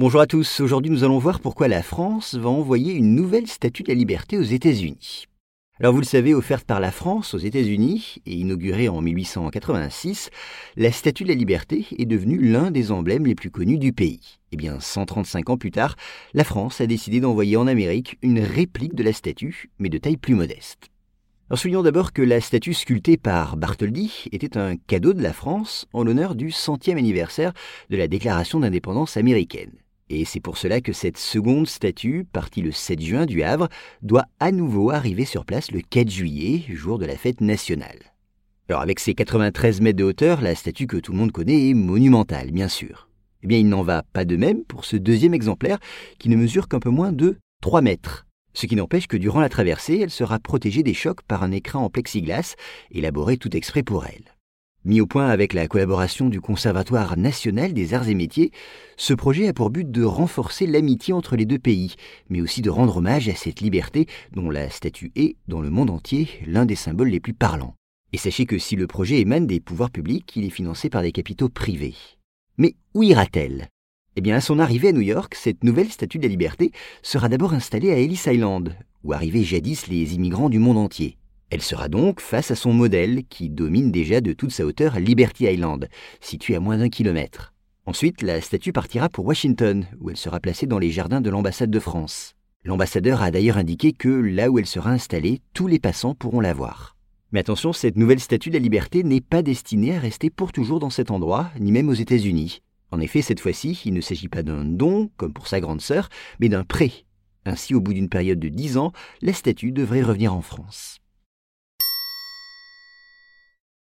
Bonjour à tous, aujourd'hui nous allons voir pourquoi la France va envoyer une nouvelle statue de la liberté aux États-Unis. Alors vous le savez, offerte par la France aux États-Unis et inaugurée en 1886, la statue de la liberté est devenue l'un des emblèmes les plus connus du pays. Eh bien, 135 ans plus tard, la France a décidé d'envoyer en Amérique une réplique de la statue, mais de taille plus modeste. Alors soulignons d'abord que la statue sculptée par Bartholdi était un cadeau de la France en l'honneur du centième anniversaire de la déclaration d'indépendance américaine. Et c'est pour cela que cette seconde statue, partie le 7 juin du Havre, doit à nouveau arriver sur place le 4 juillet, jour de la fête nationale. Alors avec ses 93 mètres de hauteur, la statue que tout le monde connaît est monumentale, bien sûr. Eh bien il n'en va pas de même pour ce deuxième exemplaire qui ne mesure qu'un peu moins de 3 mètres. Ce qui n'empêche que durant la traversée, elle sera protégée des chocs par un écran en plexiglas, élaboré tout exprès pour elle. Mis au point avec la collaboration du Conservatoire national des arts et métiers, ce projet a pour but de renforcer l'amitié entre les deux pays, mais aussi de rendre hommage à cette liberté dont la statue est, dans le monde entier, l'un des symboles les plus parlants. Et sachez que si le projet émane des pouvoirs publics, il est financé par des capitaux privés. Mais où ira-t-elle? Eh bien, à son arrivée à New York, cette nouvelle statue de la liberté sera d'abord installée à Ellis Island, où arrivaient jadis les immigrants du monde entier. Elle sera donc face à son modèle qui domine déjà de toute sa hauteur Liberty Island, situé à moins d'un kilomètre. Ensuite, la statue partira pour Washington, où elle sera placée dans les jardins de l'ambassade de France. L'ambassadeur a d'ailleurs indiqué que là où elle sera installée, tous les passants pourront la voir. Mais attention, cette nouvelle statue de la liberté n'est pas destinée à rester pour toujours dans cet endroit, ni même aux États-Unis. En effet, cette fois-ci, il ne s'agit pas d'un don, comme pour sa grande sœur, mais d'un prêt. Ainsi, au bout d'une période de dix ans, la statue devrait revenir en France.